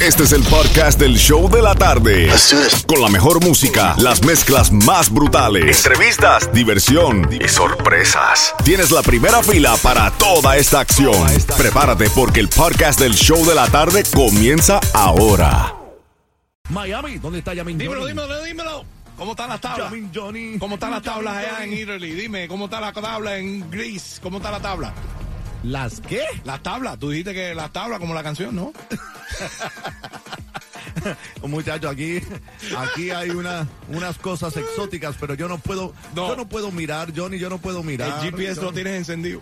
Este es el podcast del show de la tarde. Con la mejor música, las mezclas más brutales, entrevistas, diversión y sorpresas. Tienes la primera fila para toda esta acción. Prepárate porque el podcast del show de la tarde comienza ahora. Miami, ¿dónde está Yamin Dímelo, Johnny? dímelo, dímelo. ¿Cómo están las tablas? Yamin Johnny. ¿Cómo están las tablas allá en. Italy? Dime, ¿cómo está la tabla en Greece? ¿Cómo está la tabla? ¿Las qué? Las tablas, tú dijiste que las tablas como la canción, ¿no? Muchachos, aquí, aquí hay una, unas cosas exóticas, pero yo no puedo, No. yo no puedo mirar, Johnny, yo no puedo mirar. El GPS Yo- lo tienes encendido.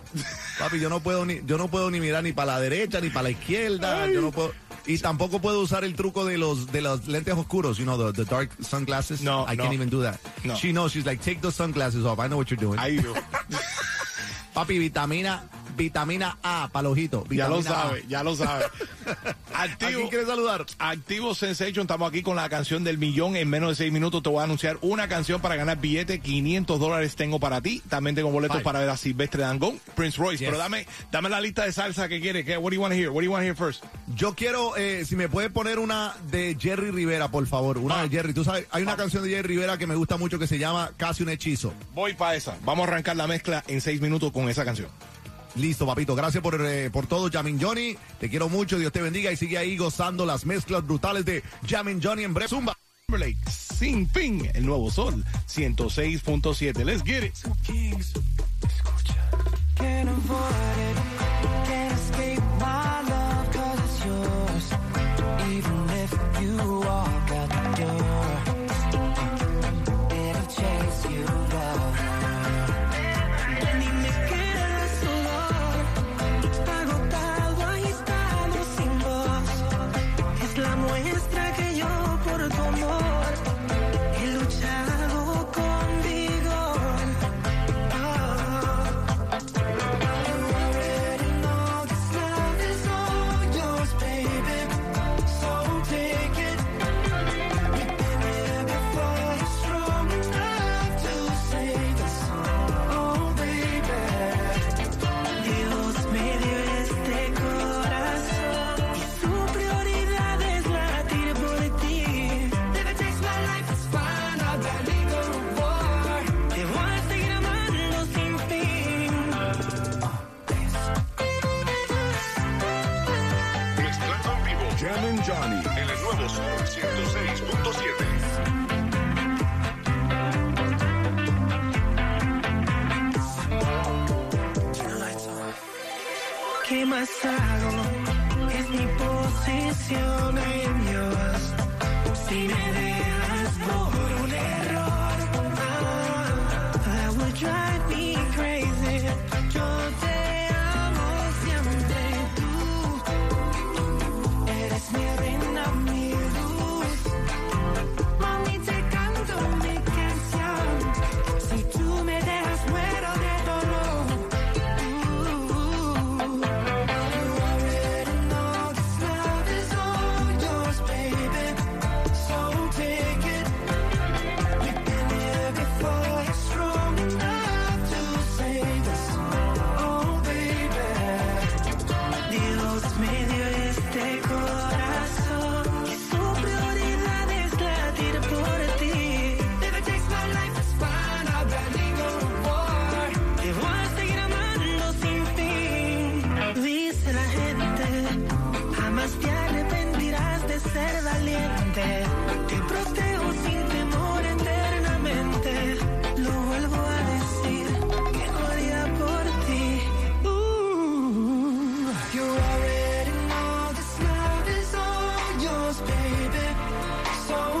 Papi, yo no puedo ni, yo no puedo ni mirar ni para la derecha ni para la izquierda, yo no puedo, y tampoco puedo usar el truco de los, de los lentes oscuros, you know, the, the dark sunglasses. No, I no. can't even do that. No. She knows, she's like, take those sunglasses off, I know what you're doing. Ahí Papi, vitamina, vitamina A para el ojito. ya lo A. sabe, ya lo sabe. ¿A Activo, quién quieres saludar? Activo Sensation, estamos aquí con la canción del millón. En menos de seis minutos te voy a anunciar una canción para ganar billete. 500 dólares tengo para ti. También tengo boletos Ay. para ver a Silvestre Dangón, Prince Royce. Yes. Pero dame, dame la lista de salsa que quieres. ¿Qué? What do you want to hear? What do you want to hear first? Yo quiero, eh, si me puede poner una de Jerry Rivera, por favor. Una de Jerry. Tú sabes, hay una canción de Jerry Rivera que me gusta mucho que se llama Casi un hechizo. Voy para esa. Vamos a arrancar la mezcla en seis minutos con esa canción. Listo, papito. Gracias por, eh, por todo, Jamin Johnny. Te quiero mucho. Dios te bendiga. Y sigue ahí gozando las mezclas brutales de Jamin Johnny en breve. Zumba. Timberlake, Sin Fin, el nuevo sol, 106.7. Let's get it. Can't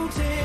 floating.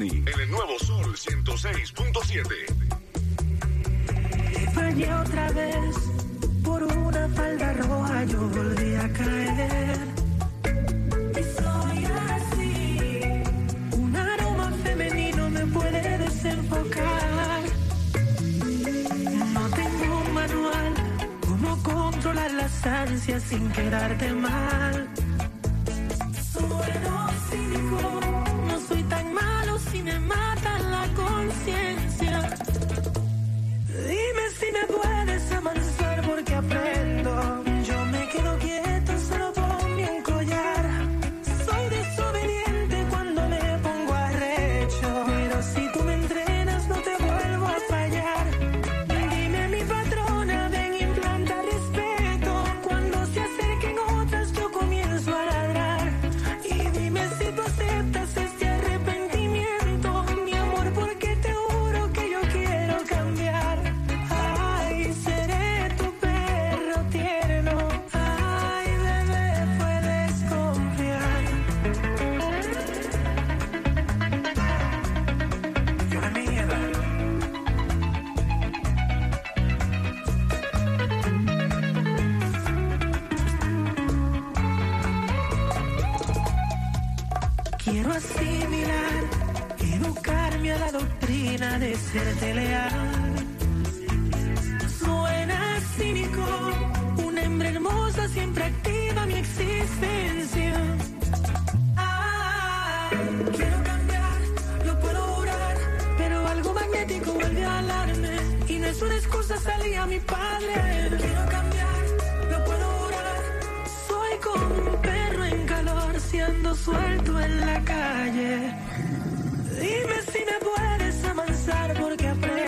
En el nuevo Sol 106.7. Te otra vez. Por una falda roja yo volví a caer. Y soy así. Un aroma femenino me puede desenfocar. No tengo un manual. ¿Cómo controlar las ansias sin quedarte mal? Quiero asimilar, educarme a la doctrina de serte leal. Suena cínico, una hembra hermosa siempre activa mi existencia. Ah, quiero cambiar, lo puedo jurar, pero algo magnético vuelve a alarme. Y no es una excusa salir a mi padre. Quiero cambiar, lo puedo orar, soy como un perro paseando suelto en la calle. Dime si me puedes amansar porque apenas.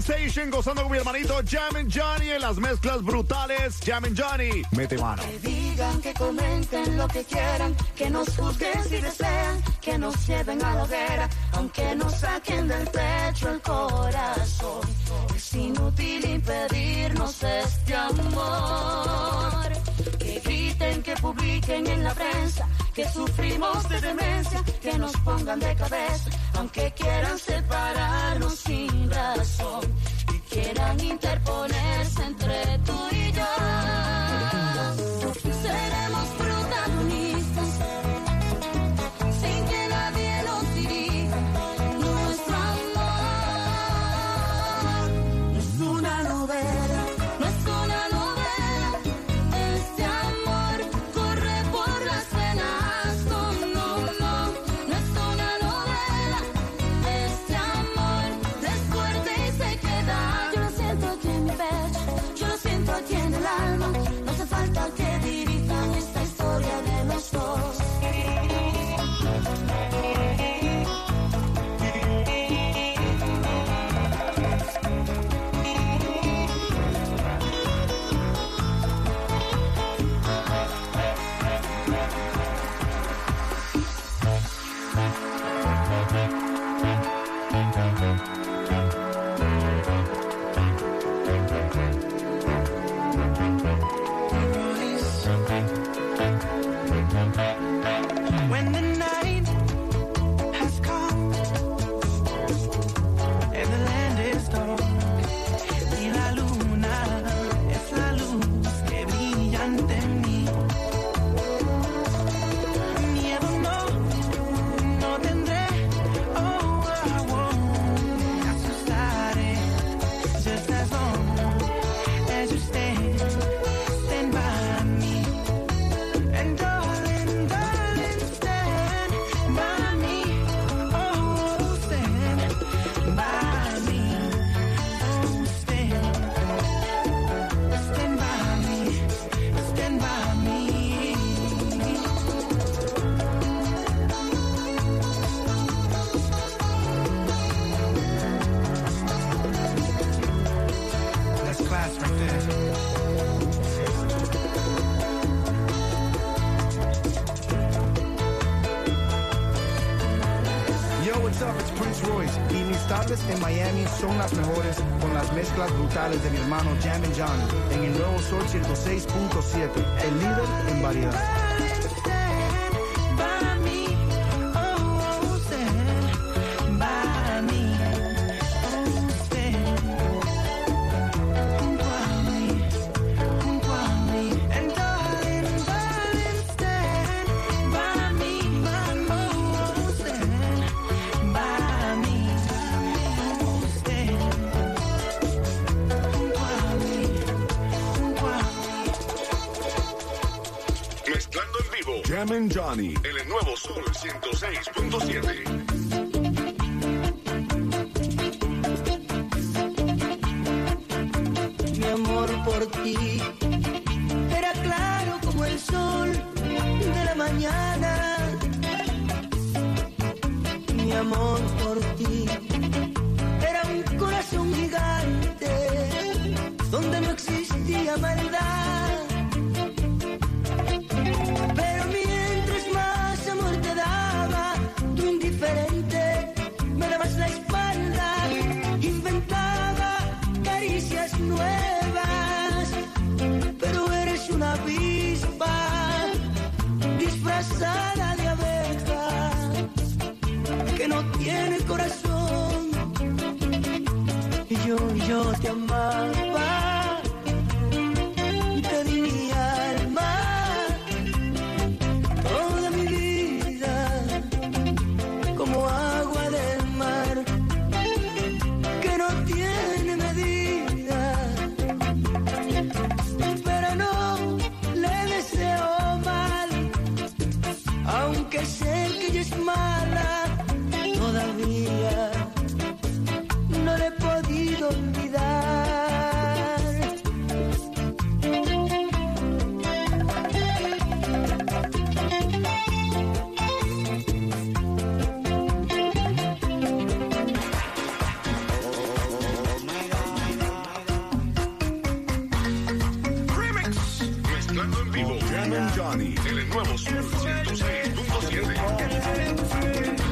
Sensation gozando con mi hermanito Jamin Johnny en las mezclas brutales. Jamin Johnny, mete mano. Que digan, que comenten lo que quieran, que nos juzguen si desean, que nos lleven a la hoguera, aunque nos saquen del pecho el corazón. Es inútil impedirnos este amor. Que griten, que publiquen en la prensa, que sufrimos de demencia, que nos pongan de cabeza, aunque quieran separarnos sin razón quieran interponer. hermano Jam and Johnny en el nuevo Sol 106.7, el líder en variedad. El nuevo Sol 106.7. pero eres una avispa disfrazada de abeja que no tiene corazón. Y yo, y yo te amaba. mezclando en vivo. Johnny. En el nuevo Sur 106.7.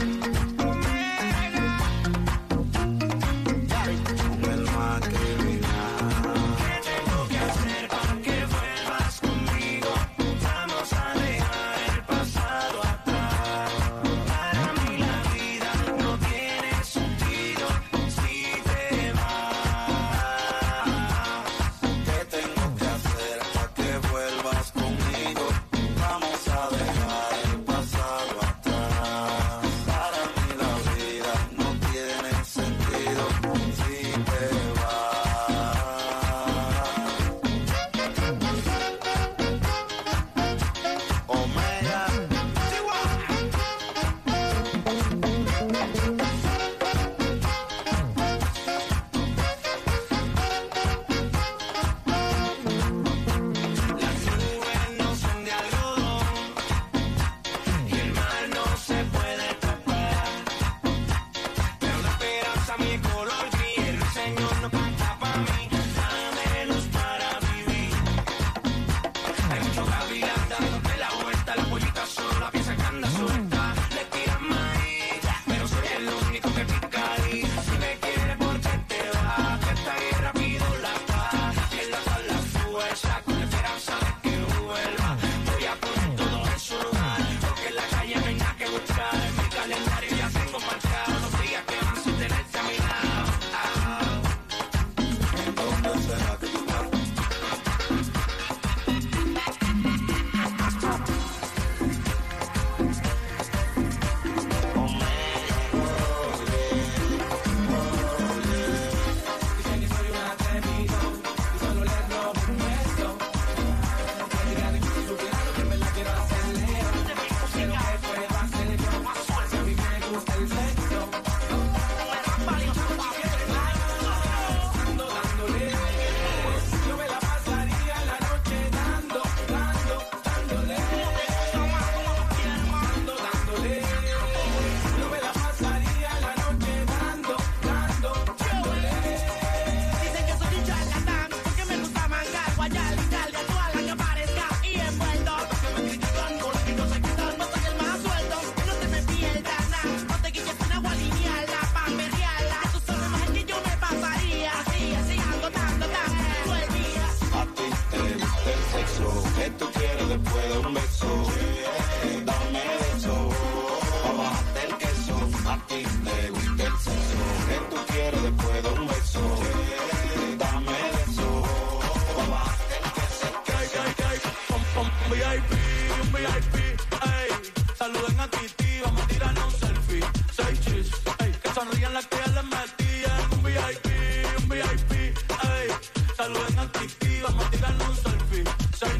Titi, vamos a tirarnos un selfie.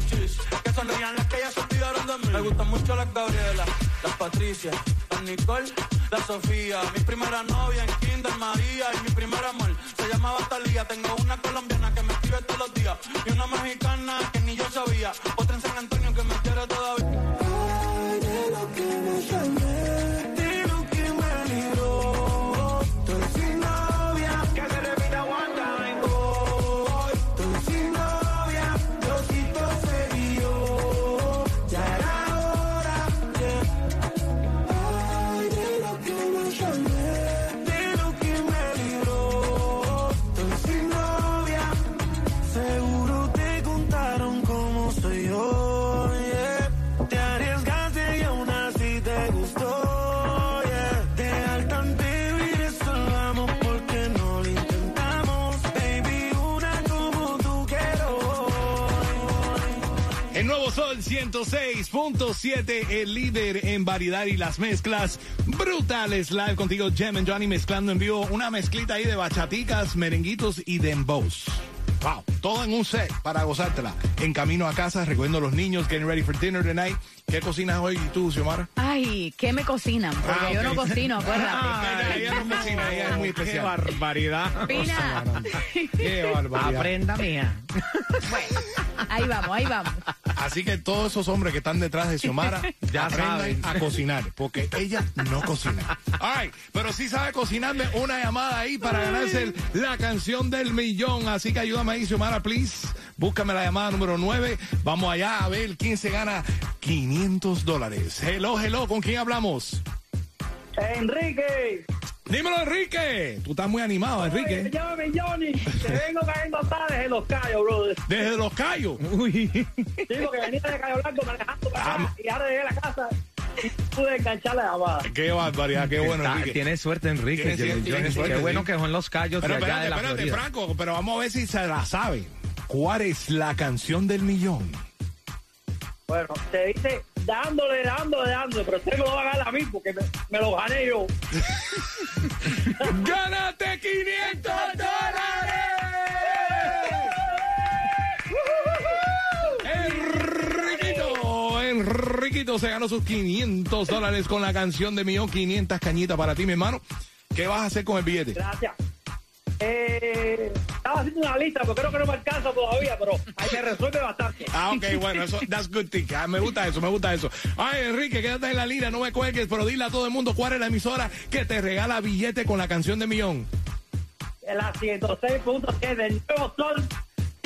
Chis, que sonrían las que ya se olvidaron de mí. Me gustan mucho las Gabriela, las Patricia, las Nicole, la Sofía. Mi primera novia en Kinder María y mi primer amor se llamaba Talía. Tengo una colombiana que me escribe todos los días y una mexicana que ni yo sabía. Otra en San Antonio que me quiere todavía. Sol 106.7, el líder en variedad y las mezclas brutales. Live contigo, Jem and Johnny, mezclando en vivo una mezclita ahí de bachaticas, merenguitos y dembows. Wow, todo en un set para gozártela. En camino a casa, recuerdo a los niños getting ready for dinner tonight. ¿Qué cocinas hoy tú, Xiomara? Ay, ¿qué me cocinan? Porque Ah, yo no cocino, acuérdate. Ah, ella no cocina, ella es muy Qué especial. barbaridad. Pina. Qué barbaridad. Aprenda, mía. Bueno, ahí vamos, ahí vamos. Así que todos esos hombres que están detrás de Xiomara Ya aprendan saben. a cocinar, porque ella no cocina. Ay, pero sí sabe cocinarme una llamada ahí para ganarse el- la canción del millón. Así que ayúdame ahí, Xiomara, please. Búscame la llamada número 9. Vamos allá a ver quién se gana 500 dólares. Hello, hello, ¿con quién hablamos? Enrique. Dímelo, Enrique. Tú estás muy animado, Enrique. Llámame Johnny. Te vengo cayendo tarde en los callos, brother. Desde Los Cayos. Uy. Sí, porque venía de Cayo Blanco manejando para acá y ahora llegué a la casa pude enganchar la llamada. Qué barbaridad, qué bueno, Está- Enrique. tiene suerte, Enrique. Tiene- tiene- Yo- tiene yo- suerte, qué bueno sí. que son los callos Pero de allá espérate, de la espérate, Florida. Franco, pero vamos a ver si se la sabe. ¿Cuál es la canción del millón? Bueno, te dice dándole, dándole, dándole, pero usted me lo va a ganar a mí porque me, me lo gané yo. ¡Gánate 500 Enriquito, Enriquito se ganó sus 500 dólares con la canción de millón, 500 cañitas para ti, mi hermano. ¿Qué vas a hacer con el billete? Gracias. Eh, estaba haciendo una lista, pero creo que no me alcanza todavía, pero ahí me resuelve bastante. Ah, ok, bueno, eso, that's good thing. Ah, me gusta eso, me gusta eso. Ay, Enrique, quédate en la línea, no me cuelgues, pero dile a todo el mundo cuál es la emisora que te regala billete con la canción de millón. La 106.7, el nuevo sol,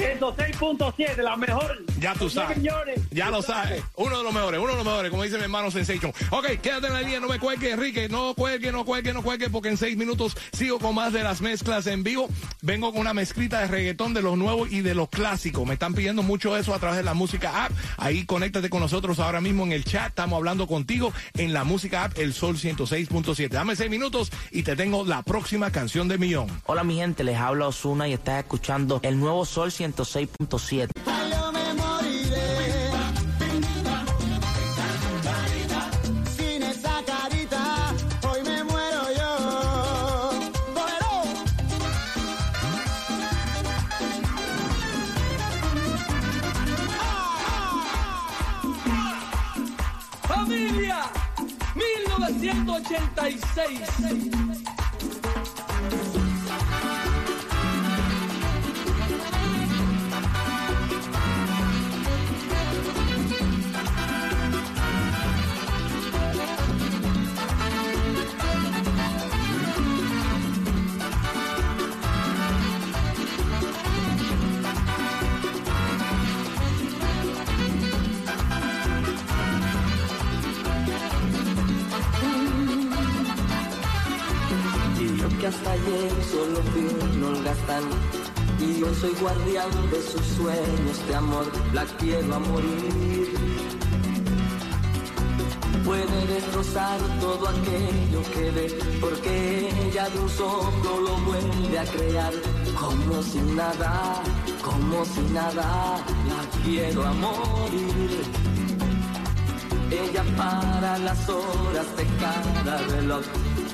106.7, la mejor. Ya tú sabes. millones. Ya lo sabes. Uno de los mejores, uno de los mejores, como dice mi hermano Sensation. Ok, quédate en la línea, no me cuelgue, Enrique. No cuelgue, no cuelgue, no cuelgue, porque en seis minutos sigo con más de las mezclas en vivo. Vengo con una mezclita de reggaetón de los nuevos y de los clásicos. Me están pidiendo mucho eso a través de la música app. Ahí conéctate con nosotros ahora mismo en el chat. Estamos hablando contigo en la música app El Sol 106.7. Dame seis minutos y te tengo la próxima canción de millón. Hola mi gente, les habla Osuna y estás escuchando el nuevo Sol 106.7. Yo me moriré sin esa carita. Hoy me muero yo. Familia, 1986. Hasta ayer solo fui un holgazán Y hoy soy guardián de sus sueños de amor La quiero a morir. Puede destrozar todo aquello que ve Porque ella de un soplo lo vuelve a crear. Como si nada, como si nada La quiero a morir. Ella para las horas de cada reloj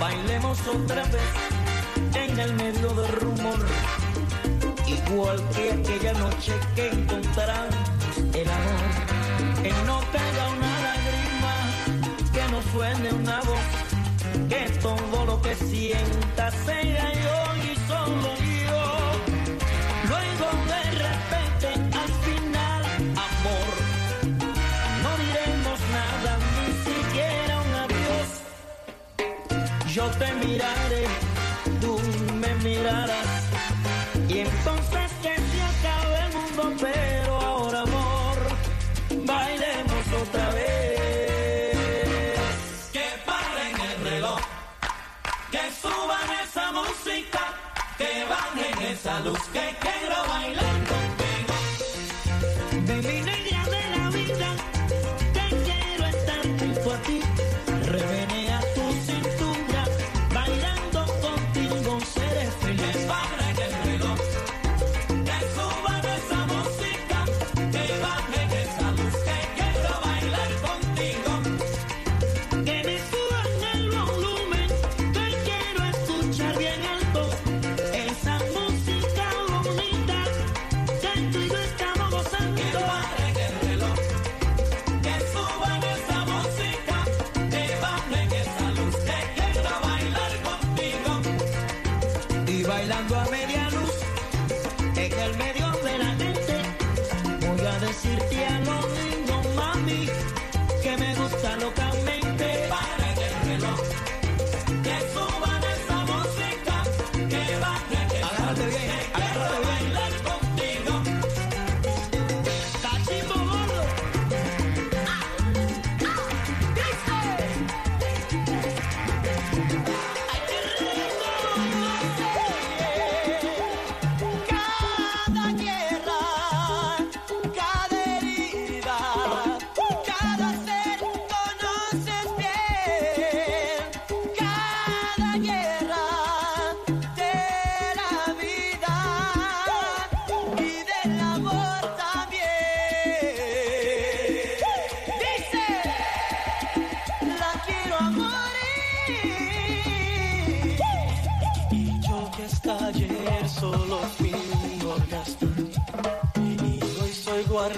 Bailemos otra vez en el medio del rumor, igual que aquella noche que encontrarán el amor. Que no caiga una lágrima, que no suene una voz, que todo lo que sienta sea yo y solo yo. te miraré, tú me mirarás.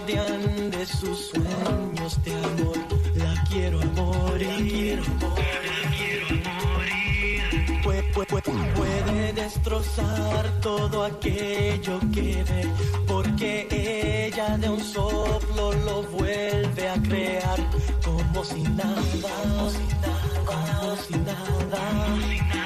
De sus sueños de amor. La quiero morir. Pue- pue- pue- Puede destrozar todo aquello que ve, porque ella de un soplo lo vuelve a crear como si nada, como si nada, como si nada. Quiero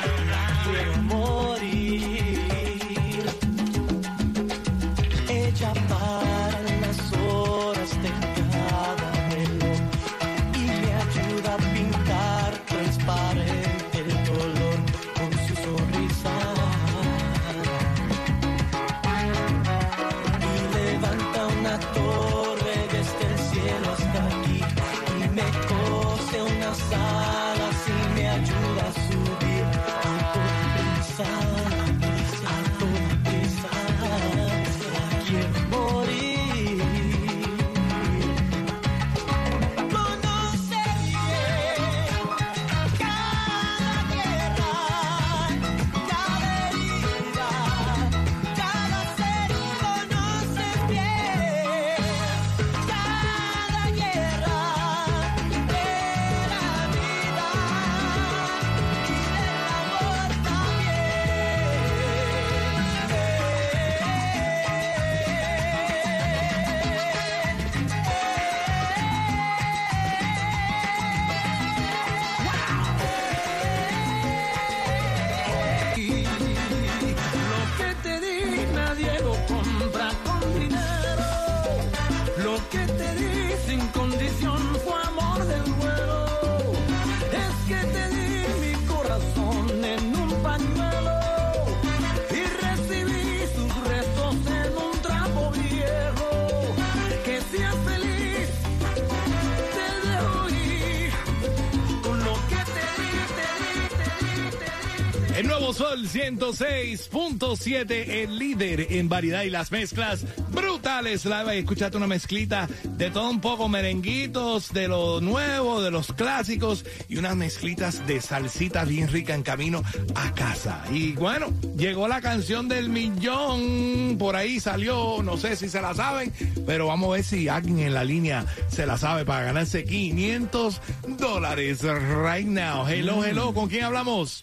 Sol 106.7, el líder en variedad y las mezclas brutales. La escuchate una mezclita de todo un poco, merenguitos, de lo nuevo, de los clásicos y unas mezclitas de salsita bien rica en camino a casa. Y bueno, llegó la canción del millón, por ahí salió, no sé si se la saben, pero vamos a ver si alguien en la línea se la sabe para ganarse 500 dólares right now. Hello, hello, ¿con quién hablamos?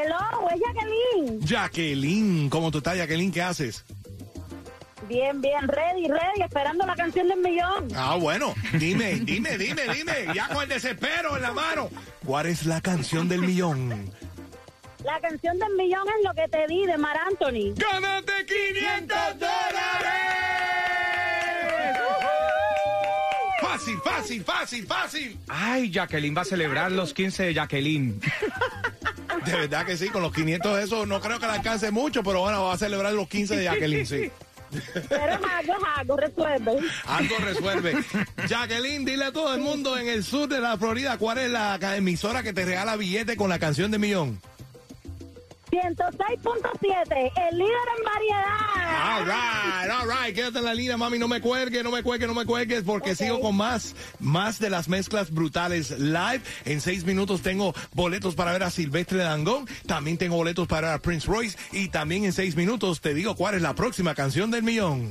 Hello, es Jacqueline. Jacqueline, ¿cómo tú estás, Jacqueline? ¿Qué haces? Bien, bien, ready, ready, esperando la canción del millón. Ah, bueno, dime, dime, dime, dime, ya con el desespero en la mano. ¿Cuál es la canción del millón? La canción del millón es lo que te di de Mar Anthony. ¡Gánate 500 dólares! Fácil, fácil, fácil, fácil. Ay, Jacqueline va a celebrar los 15 de Jacqueline. De verdad que sí, con los 500 eso no creo que le alcance mucho, pero bueno, va a celebrar los 15 de Jacqueline, sí. Pero algo, algo, resuelve. Algo resuelve. Jacqueline, dile a todo el mundo en el sur de la Florida cuál es la emisora que te regala billete con la canción de millón. 106.7, el líder en variedad. All right, all right. Quédate en la línea, mami. No me cuelgues, no me cuelgues, no me cuelgues, porque sigo con más, más de las mezclas brutales live. En seis minutos tengo boletos para ver a Silvestre Dangón. También tengo boletos para ver a Prince Royce. Y también en seis minutos te digo cuál es la próxima canción del millón.